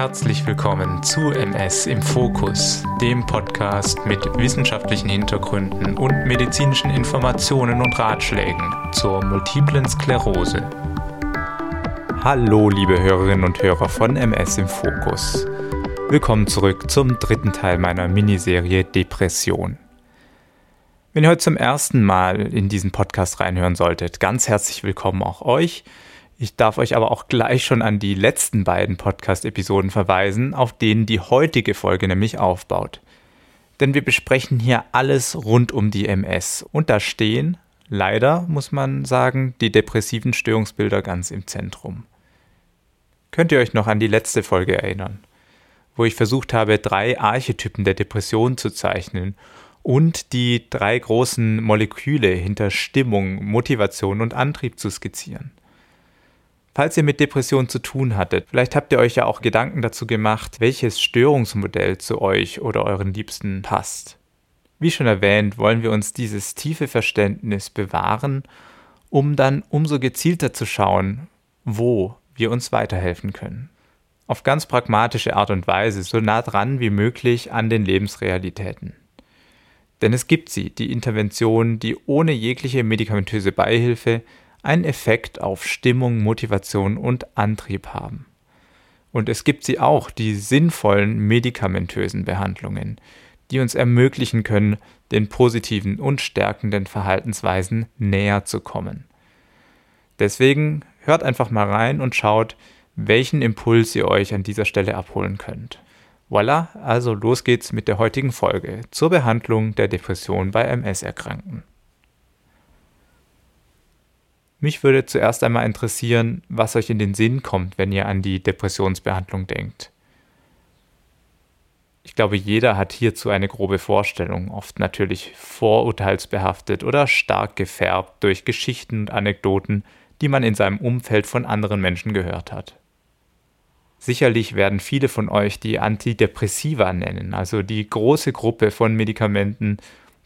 Herzlich willkommen zu MS im Fokus, dem Podcast mit wissenschaftlichen Hintergründen und medizinischen Informationen und Ratschlägen zur multiplen Sklerose. Hallo, liebe Hörerinnen und Hörer von MS im Fokus. Willkommen zurück zum dritten Teil meiner Miniserie Depression. Wenn ihr heute zum ersten Mal in diesen Podcast reinhören solltet, ganz herzlich willkommen auch euch. Ich darf euch aber auch gleich schon an die letzten beiden Podcast-Episoden verweisen, auf denen die heutige Folge nämlich aufbaut. Denn wir besprechen hier alles rund um die MS und da stehen, leider muss man sagen, die depressiven Störungsbilder ganz im Zentrum. Könnt ihr euch noch an die letzte Folge erinnern, wo ich versucht habe, drei Archetypen der Depression zu zeichnen und die drei großen Moleküle hinter Stimmung, Motivation und Antrieb zu skizzieren? Falls ihr mit Depressionen zu tun hattet, vielleicht habt ihr euch ja auch Gedanken dazu gemacht, welches Störungsmodell zu euch oder euren Liebsten passt. Wie schon erwähnt, wollen wir uns dieses tiefe Verständnis bewahren, um dann umso gezielter zu schauen, wo wir uns weiterhelfen können. Auf ganz pragmatische Art und Weise, so nah dran wie möglich an den Lebensrealitäten. Denn es gibt sie, die Interventionen, die ohne jegliche medikamentöse Beihilfe einen Effekt auf Stimmung, Motivation und Antrieb haben. Und es gibt sie auch, die sinnvollen medikamentösen Behandlungen, die uns ermöglichen können, den positiven und stärkenden Verhaltensweisen näher zu kommen. Deswegen hört einfach mal rein und schaut, welchen Impuls ihr euch an dieser Stelle abholen könnt. Voila, also los geht's mit der heutigen Folge zur Behandlung der Depression bei MS-Erkrankten. Mich würde zuerst einmal interessieren, was euch in den Sinn kommt, wenn ihr an die Depressionsbehandlung denkt. Ich glaube, jeder hat hierzu eine grobe Vorstellung, oft natürlich vorurteilsbehaftet oder stark gefärbt durch Geschichten und Anekdoten, die man in seinem Umfeld von anderen Menschen gehört hat. Sicherlich werden viele von euch die Antidepressiva nennen, also die große Gruppe von Medikamenten,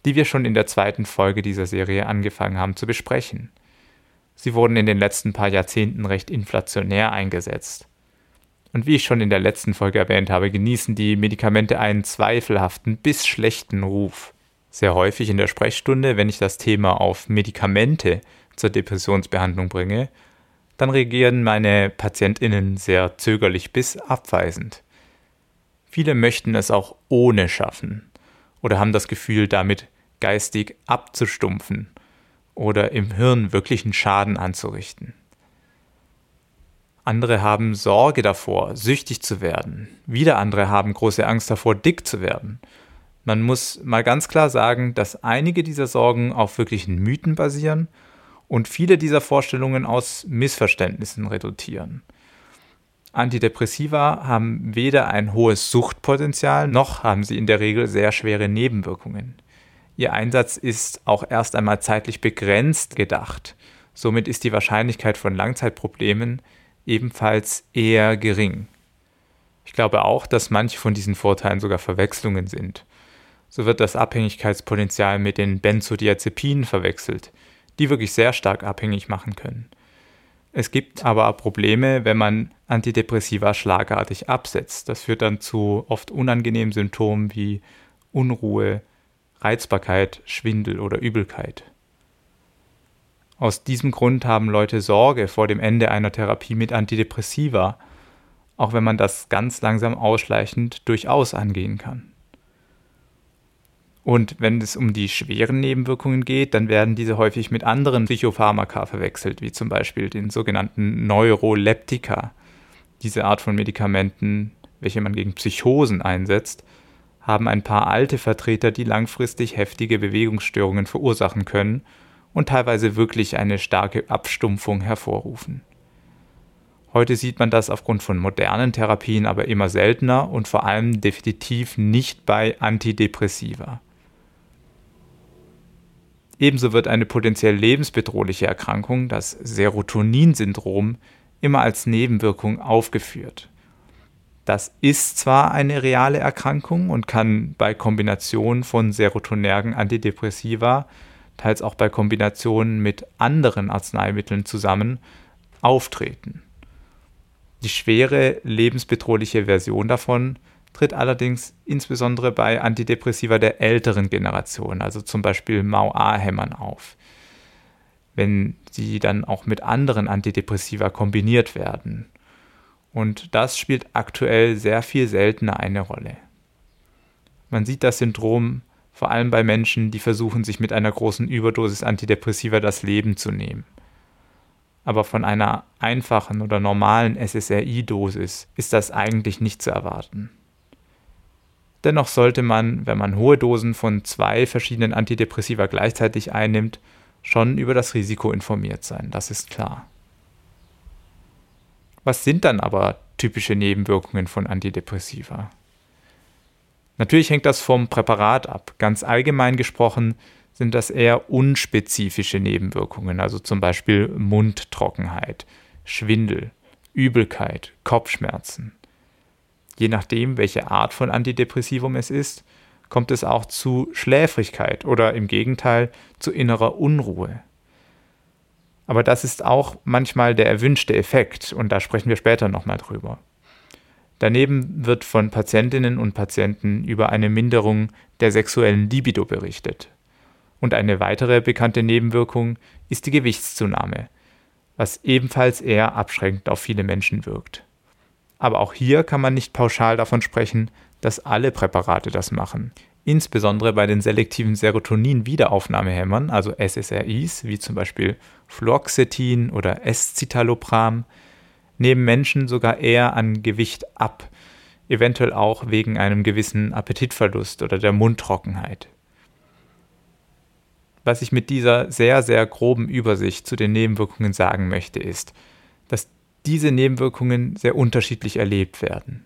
die wir schon in der zweiten Folge dieser Serie angefangen haben zu besprechen. Sie wurden in den letzten paar Jahrzehnten recht inflationär eingesetzt. Und wie ich schon in der letzten Folge erwähnt habe, genießen die Medikamente einen zweifelhaften bis schlechten Ruf. Sehr häufig in der Sprechstunde, wenn ich das Thema auf Medikamente zur Depressionsbehandlung bringe, dann reagieren meine Patientinnen sehr zögerlich bis abweisend. Viele möchten es auch ohne schaffen oder haben das Gefühl, damit geistig abzustumpfen oder im Hirn wirklichen Schaden anzurichten. Andere haben Sorge davor, süchtig zu werden. Wieder andere haben große Angst davor, dick zu werden. Man muss mal ganz klar sagen, dass einige dieser Sorgen auf wirklichen Mythen basieren und viele dieser Vorstellungen aus Missverständnissen resultieren. Antidepressiva haben weder ein hohes Suchtpotenzial, noch haben sie in der Regel sehr schwere Nebenwirkungen. Ihr Einsatz ist auch erst einmal zeitlich begrenzt gedacht. Somit ist die Wahrscheinlichkeit von Langzeitproblemen ebenfalls eher gering. Ich glaube auch, dass manche von diesen Vorteilen sogar Verwechslungen sind. So wird das Abhängigkeitspotenzial mit den Benzodiazepinen verwechselt, die wirklich sehr stark abhängig machen können. Es gibt aber Probleme, wenn man Antidepressiva schlagartig absetzt. Das führt dann zu oft unangenehmen Symptomen wie Unruhe, Reizbarkeit, Schwindel oder Übelkeit. Aus diesem Grund haben Leute Sorge vor dem Ende einer Therapie mit Antidepressiva, auch wenn man das ganz langsam ausschleichend durchaus angehen kann. Und wenn es um die schweren Nebenwirkungen geht, dann werden diese häufig mit anderen Psychopharmaka verwechselt, wie zum Beispiel den sogenannten Neuroleptika. Diese Art von Medikamenten, welche man gegen Psychosen einsetzt, haben ein paar alte Vertreter, die langfristig heftige Bewegungsstörungen verursachen können und teilweise wirklich eine starke Abstumpfung hervorrufen. Heute sieht man das aufgrund von modernen Therapien aber immer seltener und vor allem definitiv nicht bei Antidepressiva. Ebenso wird eine potenziell lebensbedrohliche Erkrankung, das Serotonin-Syndrom, immer als Nebenwirkung aufgeführt. Das ist zwar eine reale Erkrankung und kann bei Kombination von serotonergen Antidepressiva, teils auch bei Kombinationen mit anderen Arzneimitteln zusammen, auftreten. Die schwere, lebensbedrohliche Version davon tritt allerdings insbesondere bei Antidepressiva der älteren Generation, also zum Beispiel MAO-A-Hämmern auf, wenn sie dann auch mit anderen Antidepressiva kombiniert werden. Und das spielt aktuell sehr viel seltener eine Rolle. Man sieht das Syndrom vor allem bei Menschen, die versuchen, sich mit einer großen Überdosis Antidepressiva das Leben zu nehmen. Aber von einer einfachen oder normalen SSRI-Dosis ist das eigentlich nicht zu erwarten. Dennoch sollte man, wenn man hohe Dosen von zwei verschiedenen Antidepressiva gleichzeitig einnimmt, schon über das Risiko informiert sein, das ist klar. Was sind dann aber typische Nebenwirkungen von Antidepressiva? Natürlich hängt das vom Präparat ab. Ganz allgemein gesprochen sind das eher unspezifische Nebenwirkungen, also zum Beispiel Mundtrockenheit, Schwindel, Übelkeit, Kopfschmerzen. Je nachdem, welche Art von Antidepressivum es ist, kommt es auch zu Schläfrigkeit oder im Gegenteil zu innerer Unruhe. Aber das ist auch manchmal der erwünschte Effekt und da sprechen wir später nochmal drüber. Daneben wird von Patientinnen und Patienten über eine Minderung der sexuellen Libido berichtet. Und eine weitere bekannte Nebenwirkung ist die Gewichtszunahme, was ebenfalls eher abschränkend auf viele Menschen wirkt. Aber auch hier kann man nicht pauschal davon sprechen, dass alle Präparate das machen. Insbesondere bei den selektiven Serotonin-Wiederaufnahmehämmern, also SSRIs, wie zum Beispiel Fluoxetin oder Escitalopram, nehmen Menschen sogar eher an Gewicht ab, eventuell auch wegen einem gewissen Appetitverlust oder der Mundtrockenheit. Was ich mit dieser sehr, sehr groben Übersicht zu den Nebenwirkungen sagen möchte, ist, dass diese Nebenwirkungen sehr unterschiedlich erlebt werden.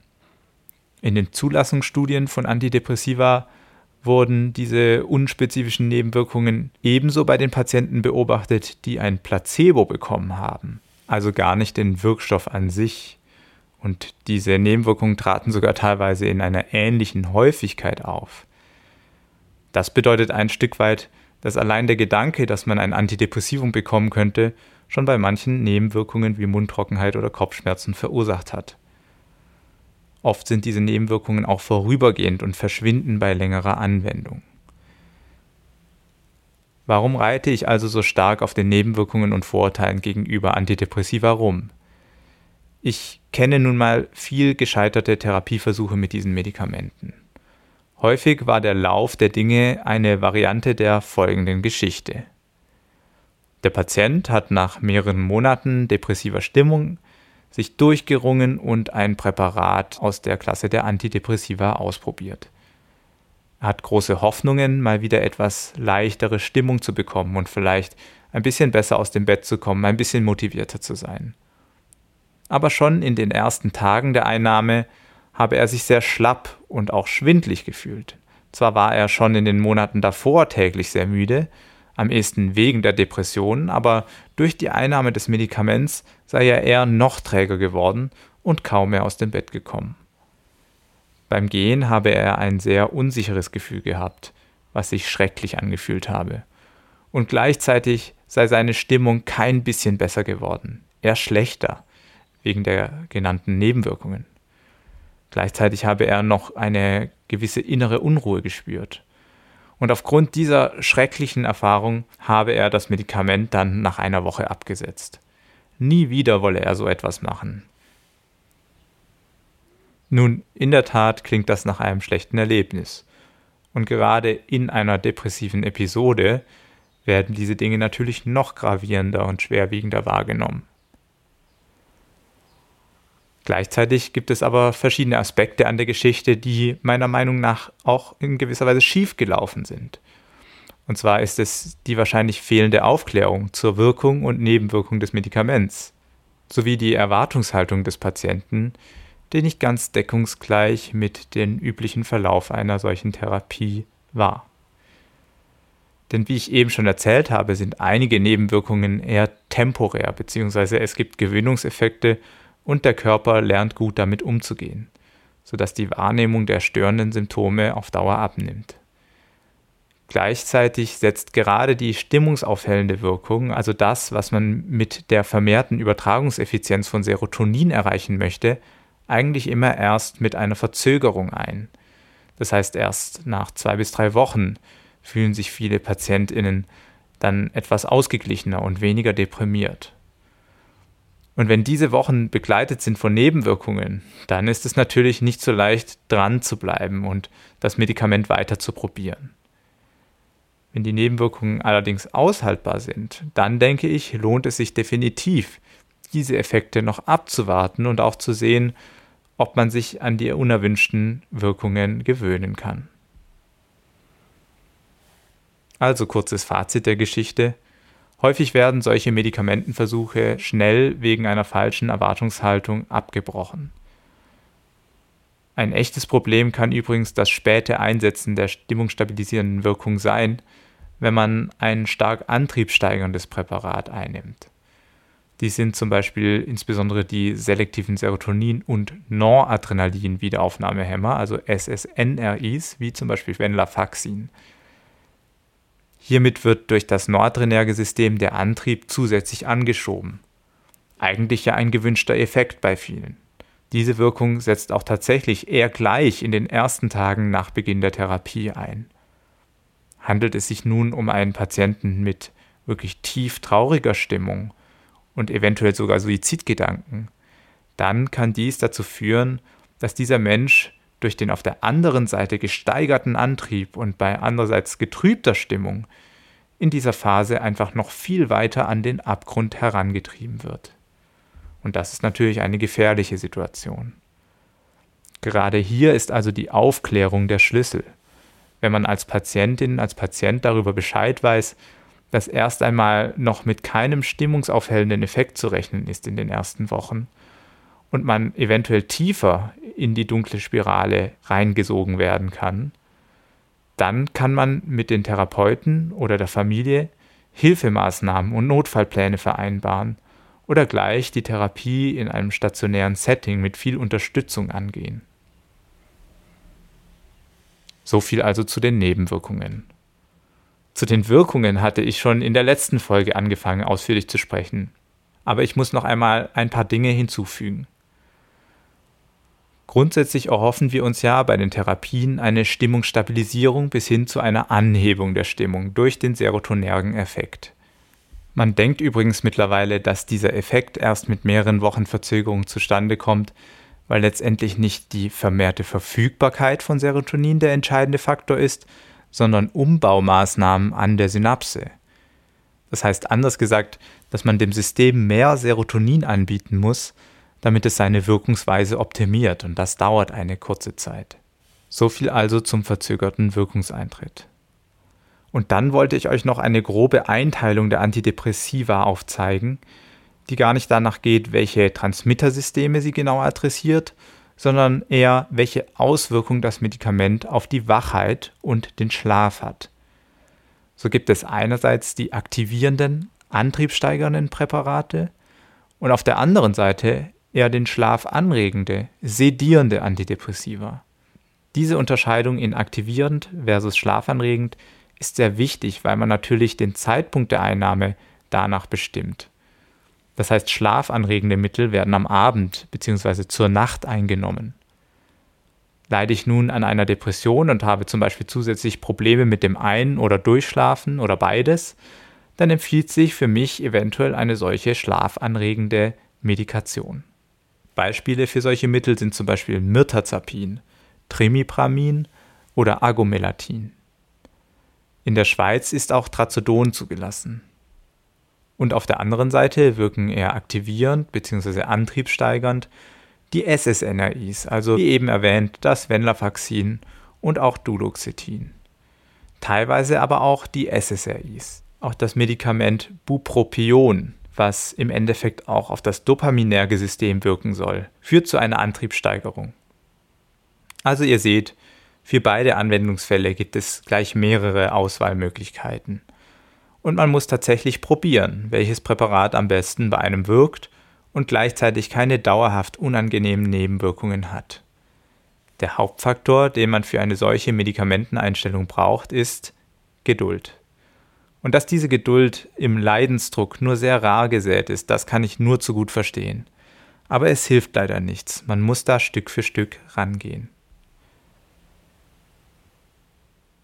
In den Zulassungsstudien von Antidepressiva wurden diese unspezifischen Nebenwirkungen ebenso bei den Patienten beobachtet, die ein Placebo bekommen haben also gar nicht den Wirkstoff an sich. Und diese Nebenwirkungen traten sogar teilweise in einer ähnlichen Häufigkeit auf. Das bedeutet ein Stück weit, dass allein der Gedanke, dass man ein Antidepressivum bekommen könnte, schon bei manchen Nebenwirkungen wie Mundtrockenheit oder Kopfschmerzen verursacht hat. Oft sind diese Nebenwirkungen auch vorübergehend und verschwinden bei längerer Anwendung. Warum reite ich also so stark auf den Nebenwirkungen und Vorurteilen gegenüber Antidepressiva rum? Ich kenne nun mal viel gescheiterte Therapieversuche mit diesen Medikamenten. Häufig war der Lauf der Dinge eine Variante der folgenden Geschichte. Der Patient hat nach mehreren Monaten depressiver Stimmung sich durchgerungen und ein Präparat aus der Klasse der Antidepressiva ausprobiert. Er hat große Hoffnungen, mal wieder etwas leichtere Stimmung zu bekommen und vielleicht ein bisschen besser aus dem Bett zu kommen, ein bisschen motivierter zu sein. Aber schon in den ersten Tagen der Einnahme habe er sich sehr schlapp und auch schwindlig gefühlt. Zwar war er schon in den Monaten davor täglich sehr müde, am ehesten wegen der Depression, aber durch die Einnahme des Medikaments sei er eher noch träger geworden und kaum mehr aus dem Bett gekommen. Beim Gehen habe er ein sehr unsicheres Gefühl gehabt, was sich schrecklich angefühlt habe. Und gleichzeitig sei seine Stimmung kein bisschen besser geworden, eher schlechter, wegen der genannten Nebenwirkungen. Gleichzeitig habe er noch eine gewisse innere Unruhe gespürt. Und aufgrund dieser schrecklichen Erfahrung habe er das Medikament dann nach einer Woche abgesetzt. Nie wieder wolle er so etwas machen. Nun, in der Tat klingt das nach einem schlechten Erlebnis. Und gerade in einer depressiven Episode werden diese Dinge natürlich noch gravierender und schwerwiegender wahrgenommen. Gleichzeitig gibt es aber verschiedene Aspekte an der Geschichte, die meiner Meinung nach auch in gewisser Weise schiefgelaufen sind. Und zwar ist es die wahrscheinlich fehlende Aufklärung zur Wirkung und Nebenwirkung des Medikaments, sowie die Erwartungshaltung des Patienten, der nicht ganz deckungsgleich mit dem üblichen Verlauf einer solchen Therapie war. Denn wie ich eben schon erzählt habe, sind einige Nebenwirkungen eher temporär, beziehungsweise es gibt Gewöhnungseffekte und der Körper lernt gut damit umzugehen, sodass die Wahrnehmung der störenden Symptome auf Dauer abnimmt. Gleichzeitig setzt gerade die stimmungsaufhellende Wirkung, also das, was man mit der vermehrten Übertragungseffizienz von Serotonin erreichen möchte, eigentlich immer erst mit einer Verzögerung ein. Das heißt, erst nach zwei bis drei Wochen fühlen sich viele Patientinnen dann etwas ausgeglichener und weniger deprimiert. Und wenn diese Wochen begleitet sind von Nebenwirkungen, dann ist es natürlich nicht so leicht, dran zu bleiben und das Medikament weiter zu probieren. Wenn die Nebenwirkungen allerdings aushaltbar sind, dann denke ich, lohnt es sich definitiv, diese Effekte noch abzuwarten und auch zu sehen, ob man sich an die unerwünschten Wirkungen gewöhnen kann. Also kurzes Fazit der Geschichte. Häufig werden solche Medikamentenversuche schnell wegen einer falschen Erwartungshaltung abgebrochen. Ein echtes Problem kann übrigens das späte Einsetzen der stimmungsstabilisierenden Wirkung sein, wenn man ein stark antriebssteigerndes Präparat einnimmt. Dies sind zum Beispiel insbesondere die selektiven Serotonin- und Noradrenalin-Wiederaufnahmehämmer, also SSNRIs, wie zum Beispiel Venlafaxin. Hiermit wird durch das noradrenerge System der Antrieb zusätzlich angeschoben. Eigentlich ja ein gewünschter Effekt bei vielen. Diese Wirkung setzt auch tatsächlich eher gleich in den ersten Tagen nach Beginn der Therapie ein. Handelt es sich nun um einen Patienten mit wirklich tief trauriger Stimmung und eventuell sogar Suizidgedanken, dann kann dies dazu führen, dass dieser Mensch durch den auf der anderen Seite gesteigerten Antrieb und bei andererseits getrübter Stimmung in dieser Phase einfach noch viel weiter an den Abgrund herangetrieben wird. Und das ist natürlich eine gefährliche Situation. Gerade hier ist also die Aufklärung der Schlüssel. Wenn man als Patientin, als Patient darüber Bescheid weiß, dass erst einmal noch mit keinem stimmungsaufhellenden Effekt zu rechnen ist in den ersten Wochen und man eventuell tiefer in die dunkle Spirale reingesogen werden kann, dann kann man mit den Therapeuten oder der Familie Hilfemaßnahmen und Notfallpläne vereinbaren oder gleich die Therapie in einem stationären Setting mit viel Unterstützung angehen. So viel also zu den Nebenwirkungen. Zu den Wirkungen hatte ich schon in der letzten Folge angefangen ausführlich zu sprechen, aber ich muss noch einmal ein paar Dinge hinzufügen. Grundsätzlich erhoffen wir uns ja bei den Therapien eine Stimmungsstabilisierung bis hin zu einer Anhebung der Stimmung durch den serotonergen Effekt. Man denkt übrigens mittlerweile, dass dieser Effekt erst mit mehreren Wochen Verzögerung zustande kommt, weil letztendlich nicht die vermehrte Verfügbarkeit von Serotonin der entscheidende Faktor ist, sondern Umbaumaßnahmen an der Synapse. Das heißt anders gesagt, dass man dem System mehr Serotonin anbieten muss, damit es seine Wirkungsweise optimiert und das dauert eine kurze Zeit. So viel also zum verzögerten Wirkungseintritt. Und dann wollte ich euch noch eine grobe Einteilung der Antidepressiva aufzeigen, die gar nicht danach geht, welche Transmittersysteme sie genau adressiert, sondern eher, welche Auswirkung das Medikament auf die Wachheit und den Schlaf hat. So gibt es einerseits die aktivierenden, antriebssteigernden Präparate und auf der anderen Seite eher den Schlaf anregende, sedierende Antidepressiva. Diese Unterscheidung in aktivierend versus schlafanregend ist sehr wichtig, weil man natürlich den Zeitpunkt der Einnahme danach bestimmt. Das heißt, schlafanregende Mittel werden am Abend bzw. zur Nacht eingenommen. Leide ich nun an einer Depression und habe zum Beispiel zusätzlich Probleme mit dem Ein- oder Durchschlafen oder beides, dann empfiehlt sich für mich eventuell eine solche schlafanregende Medikation. Beispiele für solche Mittel sind zum Beispiel Mirtazapin, Tremipramin oder Agomelatin. In der Schweiz ist auch Trazodon zugelassen. Und auf der anderen Seite wirken eher aktivierend bzw. antriebssteigernd die SSNRIs, also wie eben erwähnt das Venlafaxin und auch Duloxetin. Teilweise aber auch die SSRIs. Auch das Medikament Bupropion was im Endeffekt auch auf das dopaminerge System wirken soll, führt zu einer Antriebssteigerung. Also ihr seht, für beide Anwendungsfälle gibt es gleich mehrere Auswahlmöglichkeiten. Und man muss tatsächlich probieren, welches Präparat am besten bei einem wirkt und gleichzeitig keine dauerhaft unangenehmen Nebenwirkungen hat. Der Hauptfaktor, den man für eine solche Medikamenteneinstellung braucht, ist Geduld. Und dass diese Geduld im Leidensdruck nur sehr rar gesät ist, das kann ich nur zu gut verstehen. Aber es hilft leider nichts, man muss da Stück für Stück rangehen.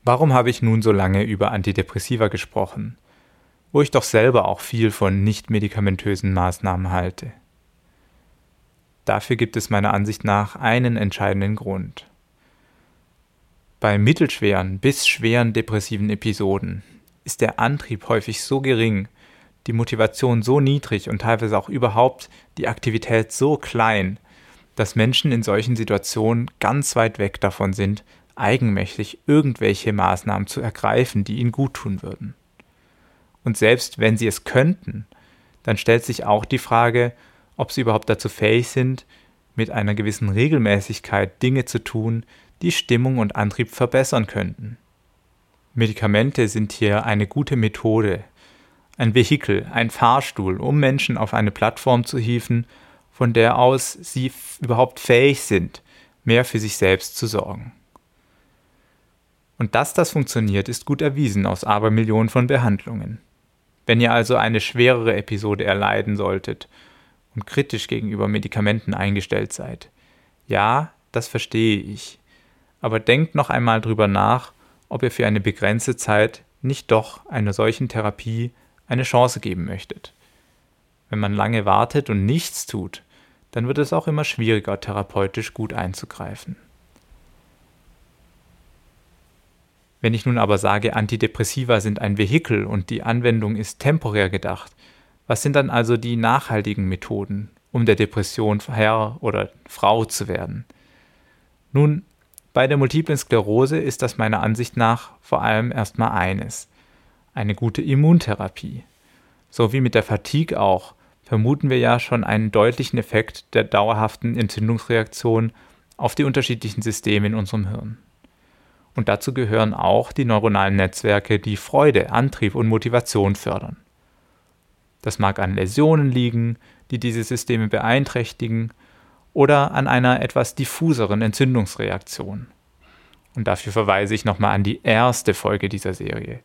Warum habe ich nun so lange über Antidepressiva gesprochen, wo ich doch selber auch viel von nicht medikamentösen Maßnahmen halte? Dafür gibt es meiner Ansicht nach einen entscheidenden Grund. Bei mittelschweren bis schweren depressiven Episoden ist der Antrieb häufig so gering, die Motivation so niedrig und teilweise auch überhaupt die Aktivität so klein, dass Menschen in solchen Situationen ganz weit weg davon sind, eigenmächtig irgendwelche Maßnahmen zu ergreifen, die ihnen guttun würden. Und selbst wenn sie es könnten, dann stellt sich auch die Frage, ob sie überhaupt dazu fähig sind, mit einer gewissen Regelmäßigkeit Dinge zu tun, die Stimmung und Antrieb verbessern könnten. Medikamente sind hier eine gute Methode, ein Vehikel, ein Fahrstuhl, um Menschen auf eine Plattform zu hieven, von der aus sie überhaupt fähig sind, mehr für sich selbst zu sorgen. Und dass das funktioniert, ist gut erwiesen aus Abermillionen von Behandlungen. Wenn ihr also eine schwerere Episode erleiden solltet und kritisch gegenüber Medikamenten eingestellt seid, ja, das verstehe ich. Aber denkt noch einmal drüber nach, ob ihr für eine begrenzte Zeit nicht doch einer solchen Therapie eine Chance geben möchtet. Wenn man lange wartet und nichts tut, dann wird es auch immer schwieriger, therapeutisch gut einzugreifen. Wenn ich nun aber sage, Antidepressiva sind ein Vehikel und die Anwendung ist temporär gedacht, was sind dann also die nachhaltigen Methoden, um der Depression Herr oder Frau zu werden? Nun, bei der multiplen Sklerose ist das meiner Ansicht nach vor allem erstmal eines, eine gute Immuntherapie. So wie mit der Fatigue auch, vermuten wir ja schon einen deutlichen Effekt der dauerhaften Entzündungsreaktion auf die unterschiedlichen Systeme in unserem Hirn. Und dazu gehören auch die neuronalen Netzwerke, die Freude, Antrieb und Motivation fördern. Das mag an Läsionen liegen, die diese Systeme beeinträchtigen, oder an einer etwas diffuseren Entzündungsreaktion. Und dafür verweise ich nochmal an die erste Folge dieser Serie.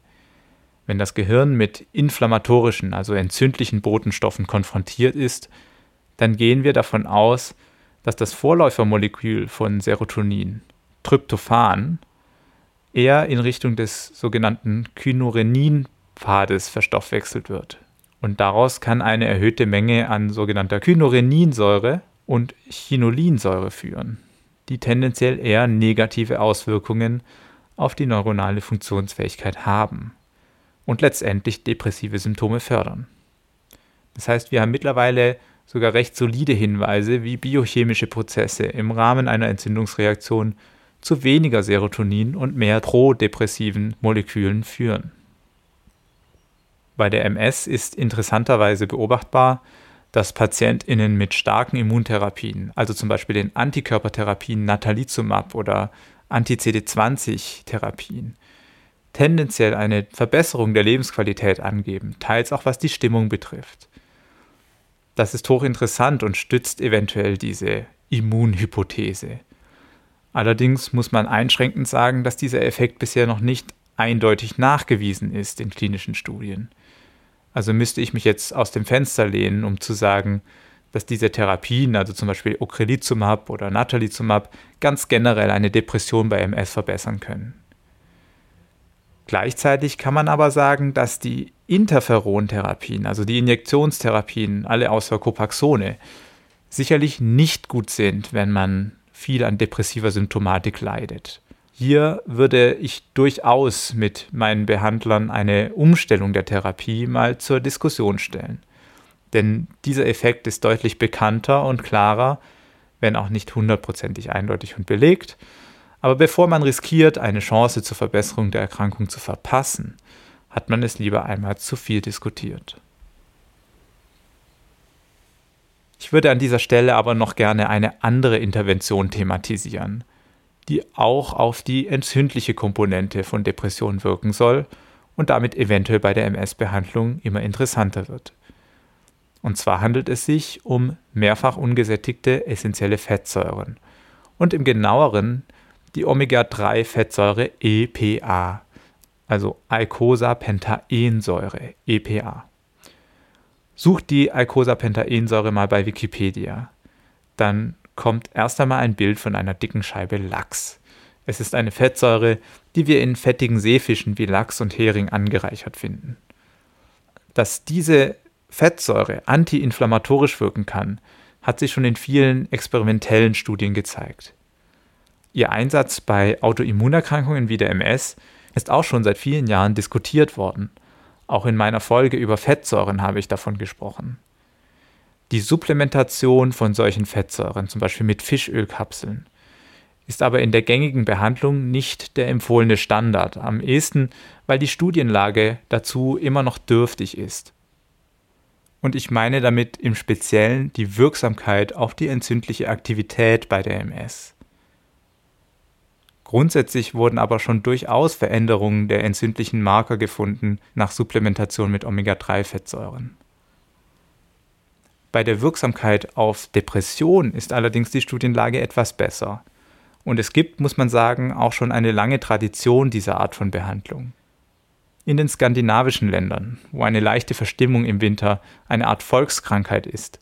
Wenn das Gehirn mit inflammatorischen, also entzündlichen Botenstoffen konfrontiert ist, dann gehen wir davon aus, dass das Vorläufermolekül von Serotonin, Tryptophan, eher in Richtung des sogenannten Kynurenin-Pfades verstoffwechselt wird. Und daraus kann eine erhöhte Menge an sogenannter Kynureninsäure und Chinolinsäure führen, die tendenziell eher negative Auswirkungen auf die neuronale Funktionsfähigkeit haben und letztendlich depressive Symptome fördern. Das heißt, wir haben mittlerweile sogar recht solide Hinweise, wie biochemische Prozesse im Rahmen einer Entzündungsreaktion zu weniger Serotonin und mehr prodepressiven Molekülen führen. Bei der MS ist interessanterweise beobachtbar, dass PatientInnen mit starken Immuntherapien, also zum Beispiel den Antikörpertherapien Natalizumab oder Anti-CD20-Therapien, tendenziell eine Verbesserung der Lebensqualität angeben, teils auch was die Stimmung betrifft. Das ist hochinteressant und stützt eventuell diese Immunhypothese. Allerdings muss man einschränkend sagen, dass dieser Effekt bisher noch nicht eindeutig nachgewiesen ist in klinischen Studien. Also müsste ich mich jetzt aus dem Fenster lehnen, um zu sagen, dass diese Therapien, also zum Beispiel Ocrelizumab oder Natalizumab, ganz generell eine Depression bei MS verbessern können. Gleichzeitig kann man aber sagen, dass die Interferontherapien, also die Injektionstherapien, alle außer Copaxone, sicherlich nicht gut sind, wenn man viel an depressiver Symptomatik leidet. Hier würde ich durchaus mit meinen Behandlern eine Umstellung der Therapie mal zur Diskussion stellen. Denn dieser Effekt ist deutlich bekannter und klarer, wenn auch nicht hundertprozentig eindeutig und belegt. Aber bevor man riskiert, eine Chance zur Verbesserung der Erkrankung zu verpassen, hat man es lieber einmal zu viel diskutiert. Ich würde an dieser Stelle aber noch gerne eine andere Intervention thematisieren, die auch auf die entzündliche Komponente von Depressionen wirken soll und damit eventuell bei der MS-Behandlung immer interessanter wird. Und zwar handelt es sich um mehrfach ungesättigte essentielle Fettsäuren und im genaueren die Omega-3-Fettsäure EPA, also Eicosapentaensäure, EPA. Sucht die Eicosapentaensäure mal bei Wikipedia. Dann kommt erst einmal ein Bild von einer dicken Scheibe Lachs. Es ist eine Fettsäure, die wir in fettigen Seefischen wie Lachs und Hering angereichert finden. Dass diese Fettsäure antiinflammatorisch wirken kann, hat sich schon in vielen experimentellen Studien gezeigt. Ihr Einsatz bei Autoimmunerkrankungen wie der MS ist auch schon seit vielen Jahren diskutiert worden. Auch in meiner Folge über Fettsäuren habe ich davon gesprochen. Die Supplementation von solchen Fettsäuren, zum Beispiel mit Fischölkapseln, ist aber in der gängigen Behandlung nicht der empfohlene Standard, am ehesten, weil die Studienlage dazu immer noch dürftig ist. Und ich meine damit im Speziellen die Wirksamkeit auf die entzündliche Aktivität bei der MS. Grundsätzlich wurden aber schon durchaus Veränderungen der entzündlichen Marker gefunden nach Supplementation mit Omega-3-Fettsäuren. Bei der Wirksamkeit auf Depression ist allerdings die Studienlage etwas besser. Und es gibt, muss man sagen, auch schon eine lange Tradition dieser Art von Behandlung. In den skandinavischen Ländern, wo eine leichte Verstimmung im Winter eine Art Volkskrankheit ist,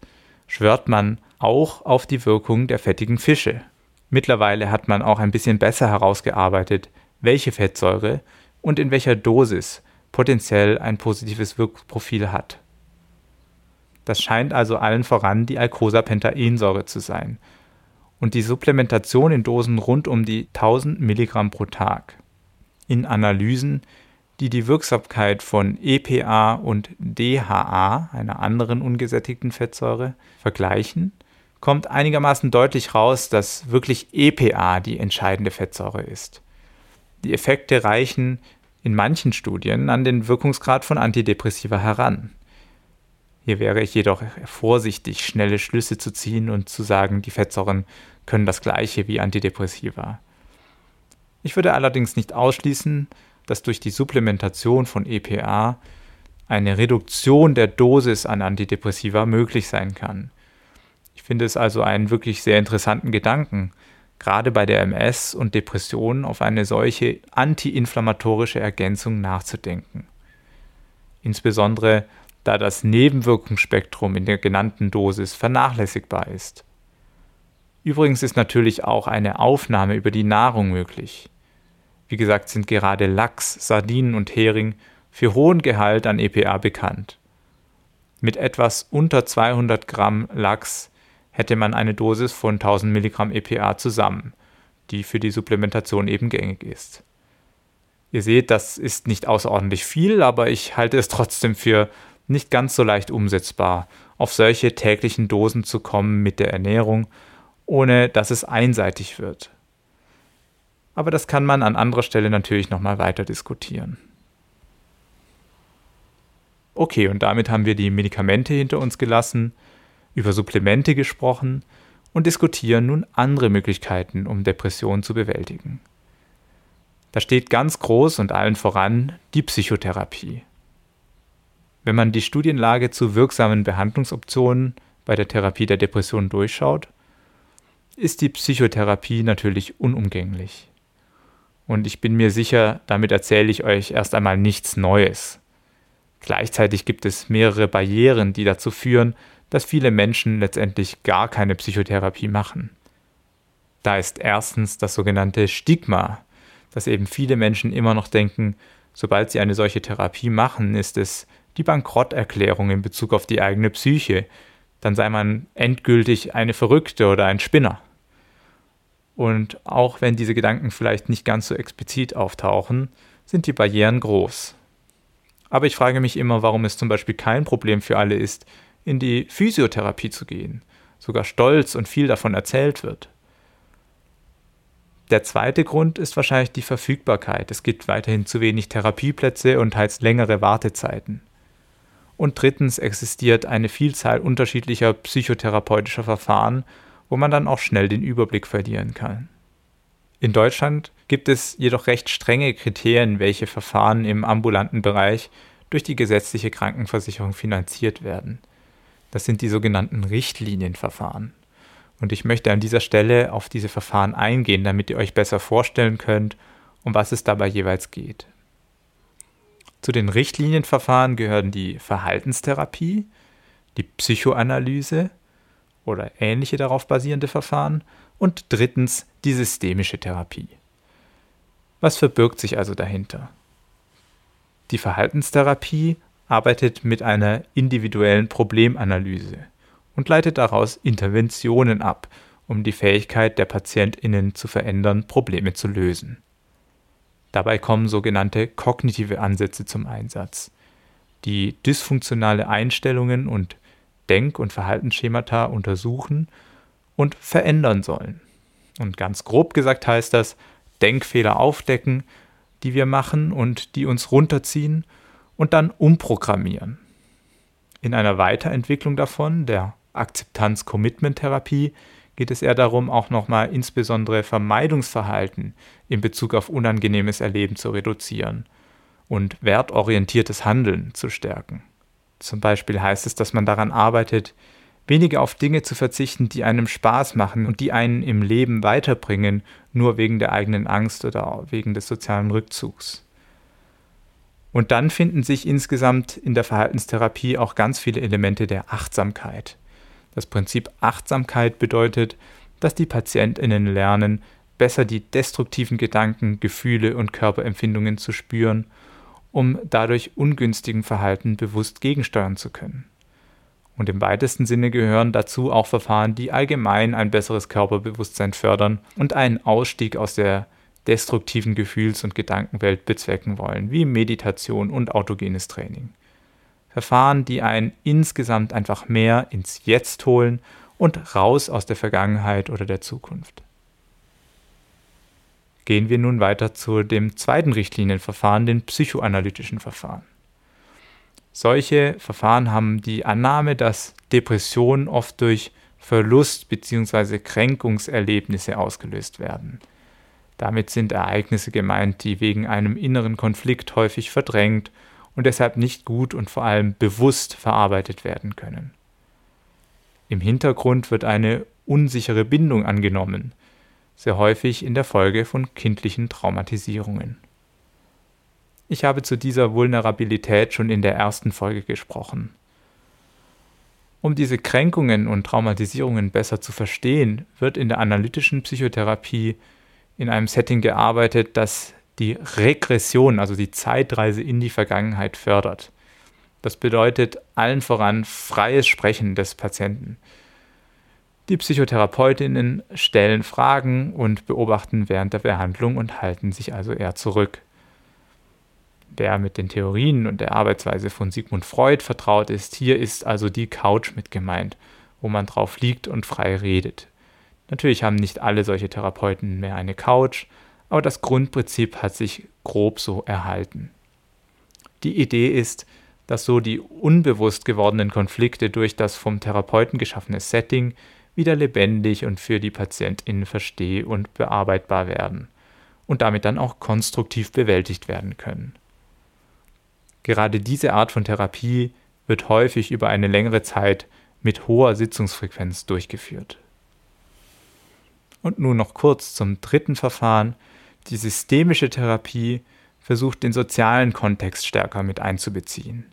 schwört man auch auf die Wirkung der fettigen Fische. Mittlerweile hat man auch ein bisschen besser herausgearbeitet, welche Fettsäure und in welcher Dosis potenziell ein positives Wirkprofil hat. Das scheint also allen voran die Eicosapentaensäure zu sein und die Supplementation in Dosen rund um die 1000 Milligramm pro Tag. In Analysen, die die Wirksamkeit von EPA und DHA, einer anderen ungesättigten Fettsäure, vergleichen, kommt einigermaßen deutlich raus, dass wirklich EPA die entscheidende Fettsäure ist. Die Effekte reichen in manchen Studien an den Wirkungsgrad von Antidepressiva heran. Hier wäre ich jedoch vorsichtig, schnelle Schlüsse zu ziehen und zu sagen, die Fettsäuren können das gleiche wie Antidepressiva. Ich würde allerdings nicht ausschließen, dass durch die Supplementation von EPA eine Reduktion der Dosis an Antidepressiva möglich sein kann. Ich finde es also einen wirklich sehr interessanten Gedanken, gerade bei der MS und Depression auf eine solche antiinflammatorische Ergänzung nachzudenken. Insbesondere da das Nebenwirkungsspektrum in der genannten Dosis vernachlässigbar ist. Übrigens ist natürlich auch eine Aufnahme über die Nahrung möglich. Wie gesagt, sind gerade Lachs, Sardinen und Hering für hohen Gehalt an EPA bekannt. Mit etwas unter 200 Gramm Lachs hätte man eine Dosis von 1000 Milligramm EPA zusammen, die für die Supplementation eben gängig ist. Ihr seht, das ist nicht außerordentlich viel, aber ich halte es trotzdem für nicht ganz so leicht umsetzbar, auf solche täglichen Dosen zu kommen mit der Ernährung, ohne dass es einseitig wird. Aber das kann man an anderer Stelle natürlich nochmal weiter diskutieren. Okay, und damit haben wir die Medikamente hinter uns gelassen, über Supplemente gesprochen und diskutieren nun andere Möglichkeiten, um Depressionen zu bewältigen. Da steht ganz groß und allen voran die Psychotherapie. Wenn man die Studienlage zu wirksamen Behandlungsoptionen bei der Therapie der Depression durchschaut, ist die Psychotherapie natürlich unumgänglich. Und ich bin mir sicher, damit erzähle ich euch erst einmal nichts Neues. Gleichzeitig gibt es mehrere Barrieren, die dazu führen, dass viele Menschen letztendlich gar keine Psychotherapie machen. Da ist erstens das sogenannte Stigma, dass eben viele Menschen immer noch denken, sobald sie eine solche Therapie machen, ist es die Bankrotterklärung in Bezug auf die eigene Psyche, dann sei man endgültig eine Verrückte oder ein Spinner. Und auch wenn diese Gedanken vielleicht nicht ganz so explizit auftauchen, sind die Barrieren groß. Aber ich frage mich immer, warum es zum Beispiel kein Problem für alle ist, in die Physiotherapie zu gehen, sogar stolz und viel davon erzählt wird. Der zweite Grund ist wahrscheinlich die Verfügbarkeit. Es gibt weiterhin zu wenig Therapieplätze und heißt längere Wartezeiten. Und drittens existiert eine Vielzahl unterschiedlicher psychotherapeutischer Verfahren, wo man dann auch schnell den Überblick verlieren kann. In Deutschland gibt es jedoch recht strenge Kriterien, welche Verfahren im ambulanten Bereich durch die gesetzliche Krankenversicherung finanziert werden. Das sind die sogenannten Richtlinienverfahren. Und ich möchte an dieser Stelle auf diese Verfahren eingehen, damit ihr euch besser vorstellen könnt, um was es dabei jeweils geht. Zu den Richtlinienverfahren gehören die Verhaltenstherapie, die Psychoanalyse oder ähnliche darauf basierende Verfahren und drittens die systemische Therapie. Was verbirgt sich also dahinter? Die Verhaltenstherapie arbeitet mit einer individuellen Problemanalyse und leitet daraus Interventionen ab, um die Fähigkeit der Patientinnen zu verändern, Probleme zu lösen. Dabei kommen sogenannte kognitive Ansätze zum Einsatz, die dysfunktionale Einstellungen und Denk- und Verhaltensschemata untersuchen und verändern sollen. Und ganz grob gesagt heißt das, Denkfehler aufdecken, die wir machen und die uns runterziehen und dann umprogrammieren. In einer Weiterentwicklung davon, der Akzeptanz-Commitment-Therapie, geht es eher darum, auch nochmal insbesondere Vermeidungsverhalten in Bezug auf unangenehmes Erleben zu reduzieren und wertorientiertes Handeln zu stärken. Zum Beispiel heißt es, dass man daran arbeitet, weniger auf Dinge zu verzichten, die einem Spaß machen und die einen im Leben weiterbringen, nur wegen der eigenen Angst oder wegen des sozialen Rückzugs. Und dann finden sich insgesamt in der Verhaltenstherapie auch ganz viele Elemente der Achtsamkeit. Das Prinzip Achtsamkeit bedeutet, dass die Patientinnen lernen, besser die destruktiven Gedanken, Gefühle und Körperempfindungen zu spüren, um dadurch ungünstigen Verhalten bewusst gegensteuern zu können. Und im weitesten Sinne gehören dazu auch Verfahren, die allgemein ein besseres Körperbewusstsein fördern und einen Ausstieg aus der destruktiven Gefühls- und Gedankenwelt bezwecken wollen, wie Meditation und autogenes Training. Verfahren, die einen insgesamt einfach mehr ins Jetzt holen und raus aus der Vergangenheit oder der Zukunft. Gehen wir nun weiter zu dem zweiten Richtlinienverfahren, den psychoanalytischen Verfahren. Solche Verfahren haben die Annahme, dass Depressionen oft durch Verlust bzw. Kränkungserlebnisse ausgelöst werden. Damit sind Ereignisse gemeint, die wegen einem inneren Konflikt häufig verdrängt und deshalb nicht gut und vor allem bewusst verarbeitet werden können. Im Hintergrund wird eine unsichere Bindung angenommen, sehr häufig in der Folge von kindlichen Traumatisierungen. Ich habe zu dieser Vulnerabilität schon in der ersten Folge gesprochen. Um diese Kränkungen und Traumatisierungen besser zu verstehen, wird in der analytischen Psychotherapie in einem Setting gearbeitet, das die Regression, also die Zeitreise in die Vergangenheit fördert. Das bedeutet allen voran freies Sprechen des Patienten. Die Psychotherapeutinnen stellen Fragen und beobachten während der Behandlung und halten sich also eher zurück. Wer mit den Theorien und der Arbeitsweise von Sigmund Freud vertraut ist, hier ist also die Couch mit gemeint, wo man drauf liegt und frei redet. Natürlich haben nicht alle solche Therapeuten mehr eine Couch, aber das Grundprinzip hat sich grob so erhalten. Die Idee ist, dass so die unbewusst gewordenen Konflikte durch das vom Therapeuten geschaffene Setting wieder lebendig und für die PatientInnen versteh- und bearbeitbar werden und damit dann auch konstruktiv bewältigt werden können. Gerade diese Art von Therapie wird häufig über eine längere Zeit mit hoher Sitzungsfrequenz durchgeführt. Und nun noch kurz zum dritten Verfahren. Die systemische Therapie versucht den sozialen Kontext stärker mit einzubeziehen.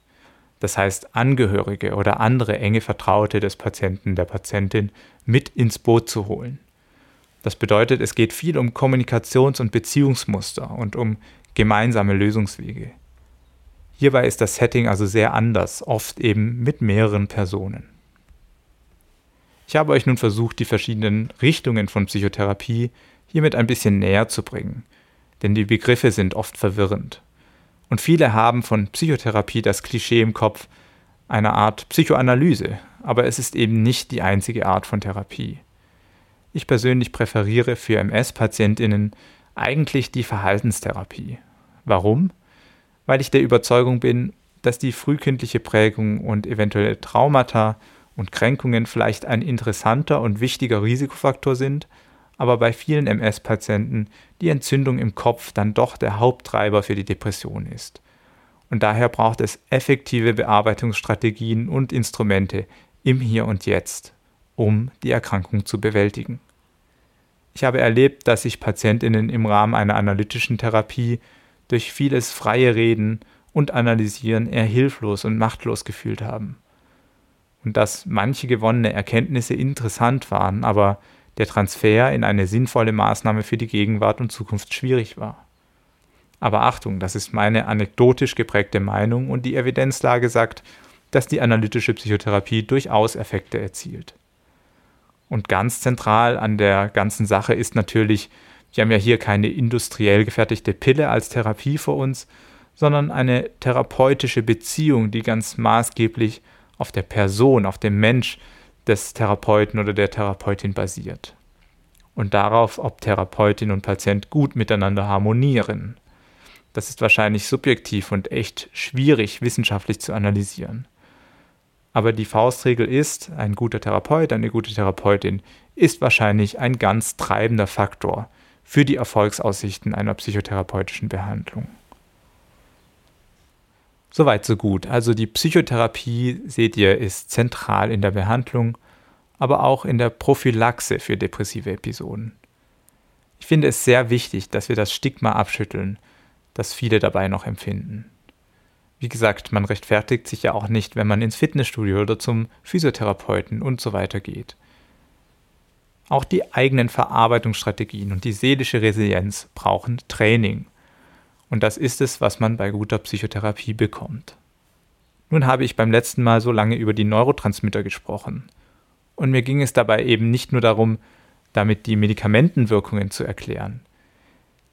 Das heißt, Angehörige oder andere enge Vertraute des Patienten, der Patientin mit ins Boot zu holen. Das bedeutet, es geht viel um Kommunikations- und Beziehungsmuster und um gemeinsame Lösungswege. Hierbei ist das Setting also sehr anders, oft eben mit mehreren Personen. Ich habe euch nun versucht, die verschiedenen Richtungen von Psychotherapie hiermit ein bisschen näher zu bringen, denn die Begriffe sind oft verwirrend. Und viele haben von Psychotherapie das Klischee im Kopf, eine Art Psychoanalyse, aber es ist eben nicht die einzige Art von Therapie. Ich persönlich präferiere für MS-Patientinnen eigentlich die Verhaltenstherapie. Warum? weil ich der Überzeugung bin, dass die frühkindliche Prägung und eventuelle Traumata und Kränkungen vielleicht ein interessanter und wichtiger Risikofaktor sind, aber bei vielen MS-Patienten die Entzündung im Kopf dann doch der Haupttreiber für die Depression ist. Und daher braucht es effektive Bearbeitungsstrategien und Instrumente im Hier und Jetzt, um die Erkrankung zu bewältigen. Ich habe erlebt, dass sich Patientinnen im Rahmen einer analytischen Therapie durch vieles freie Reden und Analysieren eher hilflos und machtlos gefühlt haben. Und dass manche gewonnene Erkenntnisse interessant waren, aber der Transfer in eine sinnvolle Maßnahme für die Gegenwart und Zukunft schwierig war. Aber Achtung, das ist meine anekdotisch geprägte Meinung und die Evidenzlage sagt, dass die analytische Psychotherapie durchaus Effekte erzielt. Und ganz zentral an der ganzen Sache ist natürlich, wir haben ja hier keine industriell gefertigte Pille als Therapie vor uns, sondern eine therapeutische Beziehung, die ganz maßgeblich auf der Person, auf dem Mensch des Therapeuten oder der Therapeutin basiert. Und darauf, ob Therapeutin und Patient gut miteinander harmonieren. Das ist wahrscheinlich subjektiv und echt schwierig wissenschaftlich zu analysieren. Aber die Faustregel ist, ein guter Therapeut, eine gute Therapeutin ist wahrscheinlich ein ganz treibender Faktor für die Erfolgsaussichten einer psychotherapeutischen Behandlung. Soweit so gut. Also die Psychotherapie, seht ihr, ist zentral in der Behandlung, aber auch in der Prophylaxe für depressive Episoden. Ich finde es sehr wichtig, dass wir das Stigma abschütteln, das viele dabei noch empfinden. Wie gesagt, man rechtfertigt sich ja auch nicht, wenn man ins Fitnessstudio oder zum Physiotherapeuten und so weiter geht. Auch die eigenen Verarbeitungsstrategien und die seelische Resilienz brauchen Training. Und das ist es, was man bei guter Psychotherapie bekommt. Nun habe ich beim letzten Mal so lange über die Neurotransmitter gesprochen. Und mir ging es dabei eben nicht nur darum, damit die Medikamentenwirkungen zu erklären.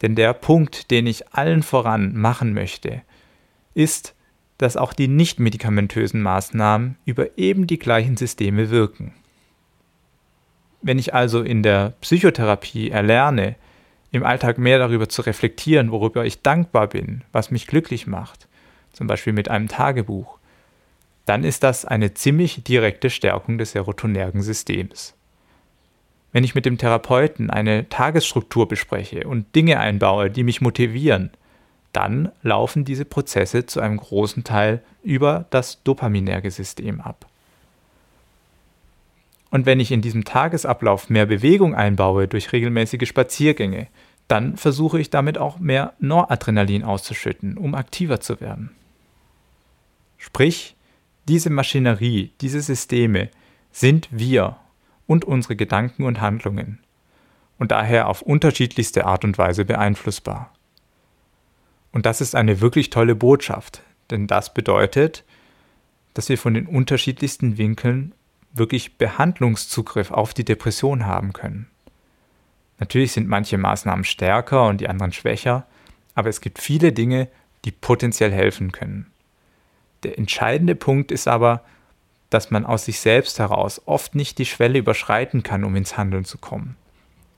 Denn der Punkt, den ich allen voran machen möchte, ist, dass auch die nicht medikamentösen Maßnahmen über eben die gleichen Systeme wirken. Wenn ich also in der Psychotherapie erlerne, im Alltag mehr darüber zu reflektieren, worüber ich dankbar bin, was mich glücklich macht, zum Beispiel mit einem Tagebuch, dann ist das eine ziemlich direkte Stärkung des serotonergen Systems. Wenn ich mit dem Therapeuten eine Tagesstruktur bespreche und Dinge einbaue, die mich motivieren, dann laufen diese Prozesse zu einem großen Teil über das dopaminerge System ab. Und wenn ich in diesem Tagesablauf mehr Bewegung einbaue durch regelmäßige Spaziergänge, dann versuche ich damit auch mehr Noradrenalin auszuschütten, um aktiver zu werden. Sprich, diese Maschinerie, diese Systeme sind wir und unsere Gedanken und Handlungen und daher auf unterschiedlichste Art und Weise beeinflussbar. Und das ist eine wirklich tolle Botschaft, denn das bedeutet, dass wir von den unterschiedlichsten Winkeln wirklich Behandlungszugriff auf die Depression haben können. Natürlich sind manche Maßnahmen stärker und die anderen schwächer, aber es gibt viele Dinge, die potenziell helfen können. Der entscheidende Punkt ist aber, dass man aus sich selbst heraus oft nicht die Schwelle überschreiten kann, um ins Handeln zu kommen.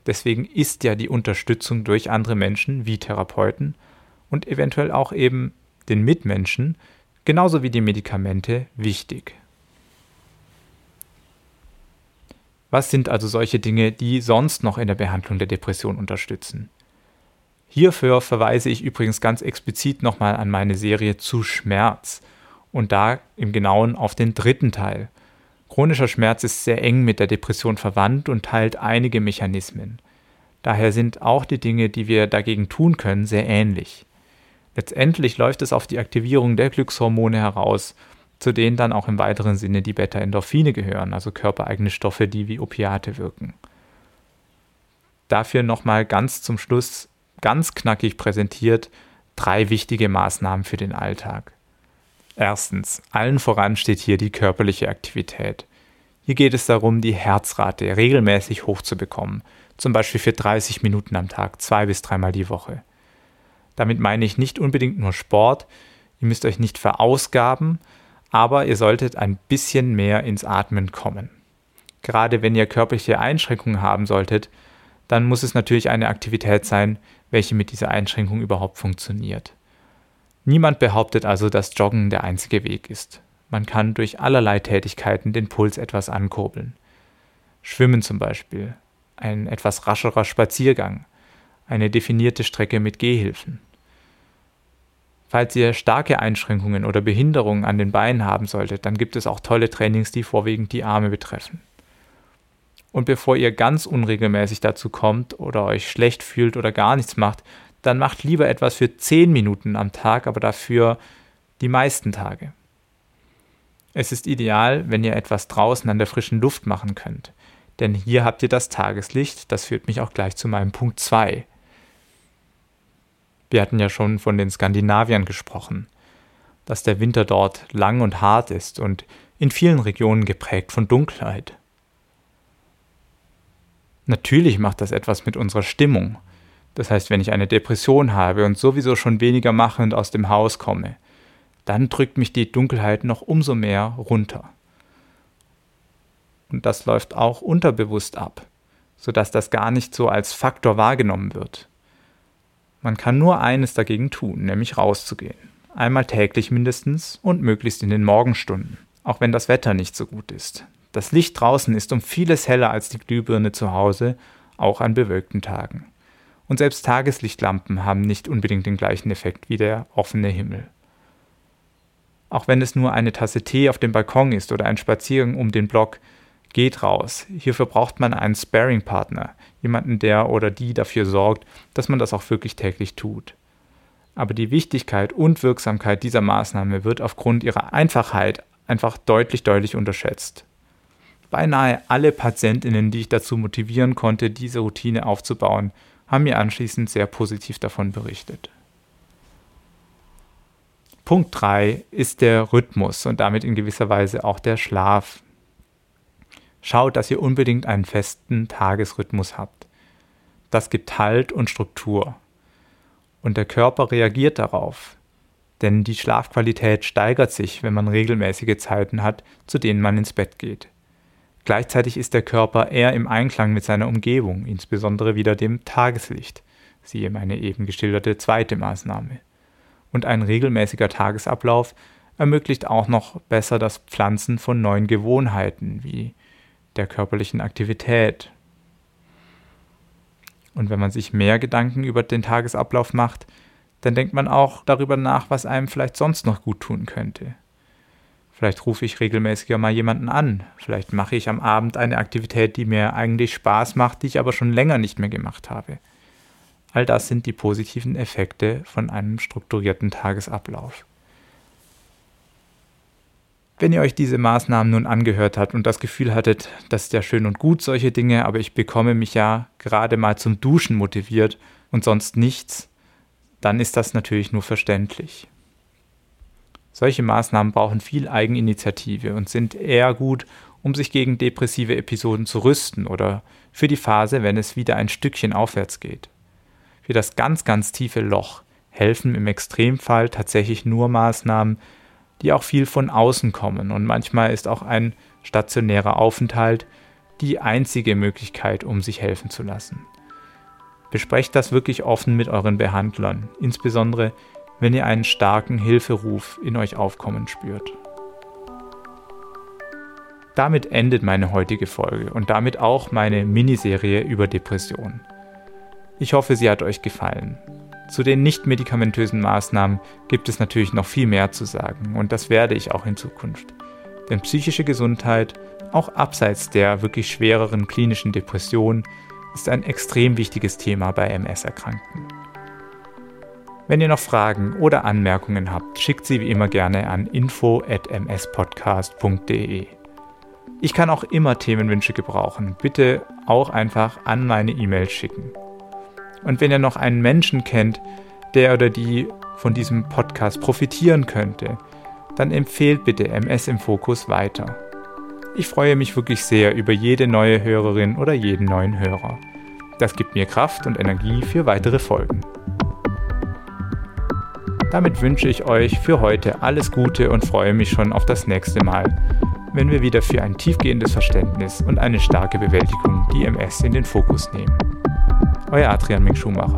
Deswegen ist ja die Unterstützung durch andere Menschen wie Therapeuten und eventuell auch eben den Mitmenschen, genauso wie die Medikamente, wichtig. Was sind also solche Dinge, die sonst noch in der Behandlung der Depression unterstützen? Hierfür verweise ich übrigens ganz explizit nochmal an meine Serie zu Schmerz und da im Genauen auf den dritten Teil. Chronischer Schmerz ist sehr eng mit der Depression verwandt und teilt einige Mechanismen. Daher sind auch die Dinge, die wir dagegen tun können, sehr ähnlich. Letztendlich läuft es auf die Aktivierung der Glückshormone heraus, zu denen dann auch im weiteren Sinne die Beta-Endorphine gehören, also körpereigene Stoffe, die wie Opiate wirken. Dafür nochmal ganz zum Schluss ganz knackig präsentiert drei wichtige Maßnahmen für den Alltag. Erstens, allen voran steht hier die körperliche Aktivität. Hier geht es darum, die Herzrate regelmäßig hochzubekommen, zum Beispiel für 30 Minuten am Tag, zwei bis dreimal die Woche. Damit meine ich nicht unbedingt nur Sport. Ihr müsst euch nicht verausgaben, aber ihr solltet ein bisschen mehr ins Atmen kommen. Gerade wenn ihr körperliche Einschränkungen haben solltet, dann muss es natürlich eine Aktivität sein, welche mit dieser Einschränkung überhaupt funktioniert. Niemand behauptet also, dass Joggen der einzige Weg ist. Man kann durch allerlei Tätigkeiten den Puls etwas ankurbeln. Schwimmen zum Beispiel, ein etwas rascherer Spaziergang, eine definierte Strecke mit Gehhilfen. Falls ihr starke Einschränkungen oder Behinderungen an den Beinen haben solltet, dann gibt es auch tolle Trainings, die vorwiegend die Arme betreffen. Und bevor ihr ganz unregelmäßig dazu kommt oder euch schlecht fühlt oder gar nichts macht, dann macht lieber etwas für 10 Minuten am Tag, aber dafür die meisten Tage. Es ist ideal, wenn ihr etwas draußen an der frischen Luft machen könnt, denn hier habt ihr das Tageslicht, das führt mich auch gleich zu meinem Punkt 2. Wir hatten ja schon von den Skandinaviern gesprochen, dass der Winter dort lang und hart ist und in vielen Regionen geprägt von Dunkelheit. Natürlich macht das etwas mit unserer Stimmung. Das heißt, wenn ich eine Depression habe und sowieso schon weniger machend aus dem Haus komme, dann drückt mich die Dunkelheit noch umso mehr runter. Und das läuft auch unterbewusst ab, sodass das gar nicht so als Faktor wahrgenommen wird. Man kann nur eines dagegen tun, nämlich rauszugehen. Einmal täglich mindestens und möglichst in den Morgenstunden, auch wenn das Wetter nicht so gut ist. Das Licht draußen ist um vieles heller als die Glühbirne zu Hause, auch an bewölkten Tagen. Und selbst Tageslichtlampen haben nicht unbedingt den gleichen Effekt wie der offene Himmel auch wenn es nur eine Tasse Tee auf dem Balkon ist oder ein Spaziergang um den Block, geht raus. Hierfür braucht man einen Sparing-Partner, jemanden, der oder die dafür sorgt, dass man das auch wirklich täglich tut. Aber die Wichtigkeit und Wirksamkeit dieser Maßnahme wird aufgrund ihrer Einfachheit einfach deutlich, deutlich unterschätzt. Beinahe alle Patientinnen, die ich dazu motivieren konnte, diese Routine aufzubauen, haben mir anschließend sehr positiv davon berichtet. Punkt 3 ist der Rhythmus und damit in gewisser Weise auch der Schlaf. Schaut, dass ihr unbedingt einen festen Tagesrhythmus habt. Das gibt Halt und Struktur. Und der Körper reagiert darauf. Denn die Schlafqualität steigert sich, wenn man regelmäßige Zeiten hat, zu denen man ins Bett geht. Gleichzeitig ist der Körper eher im Einklang mit seiner Umgebung, insbesondere wieder dem Tageslicht. Siehe meine eben geschilderte zweite Maßnahme und ein regelmäßiger Tagesablauf ermöglicht auch noch besser das Pflanzen von neuen Gewohnheiten wie der körperlichen Aktivität. Und wenn man sich mehr Gedanken über den Tagesablauf macht, dann denkt man auch darüber nach, was einem vielleicht sonst noch gut tun könnte. Vielleicht rufe ich regelmäßiger mal jemanden an. Vielleicht mache ich am Abend eine Aktivität, die mir eigentlich Spaß macht, die ich aber schon länger nicht mehr gemacht habe. All das sind die positiven Effekte von einem strukturierten Tagesablauf. Wenn ihr euch diese Maßnahmen nun angehört habt und das Gefühl hattet, das ist ja schön und gut, solche Dinge, aber ich bekomme mich ja gerade mal zum Duschen motiviert und sonst nichts, dann ist das natürlich nur verständlich. Solche Maßnahmen brauchen viel Eigeninitiative und sind eher gut, um sich gegen depressive Episoden zu rüsten oder für die Phase, wenn es wieder ein Stückchen aufwärts geht. Für das ganz, ganz tiefe Loch helfen im Extremfall tatsächlich nur Maßnahmen, die auch viel von außen kommen. Und manchmal ist auch ein stationärer Aufenthalt die einzige Möglichkeit, um sich helfen zu lassen. Besprecht das wirklich offen mit euren Behandlern, insbesondere wenn ihr einen starken Hilferuf in euch aufkommen spürt. Damit endet meine heutige Folge und damit auch meine Miniserie über Depressionen. Ich hoffe, sie hat euch gefallen. Zu den nicht medikamentösen Maßnahmen gibt es natürlich noch viel mehr zu sagen und das werde ich auch in Zukunft. Denn psychische Gesundheit, auch abseits der wirklich schwereren klinischen Depression, ist ein extrem wichtiges Thema bei MS-Erkrankten. Wenn ihr noch Fragen oder Anmerkungen habt, schickt sie wie immer gerne an info@mspodcast.de. Ich kann auch immer Themenwünsche gebrauchen. Bitte auch einfach an meine E-Mail schicken. Und wenn ihr noch einen Menschen kennt, der oder die von diesem Podcast profitieren könnte, dann empfehlt bitte MS im Fokus weiter. Ich freue mich wirklich sehr über jede neue Hörerin oder jeden neuen Hörer. Das gibt mir Kraft und Energie für weitere Folgen. Damit wünsche ich euch für heute alles Gute und freue mich schon auf das nächste Mal, wenn wir wieder für ein tiefgehendes Verständnis und eine starke Bewältigung die MS in den Fokus nehmen. Euer Adrian Mink Schumacher.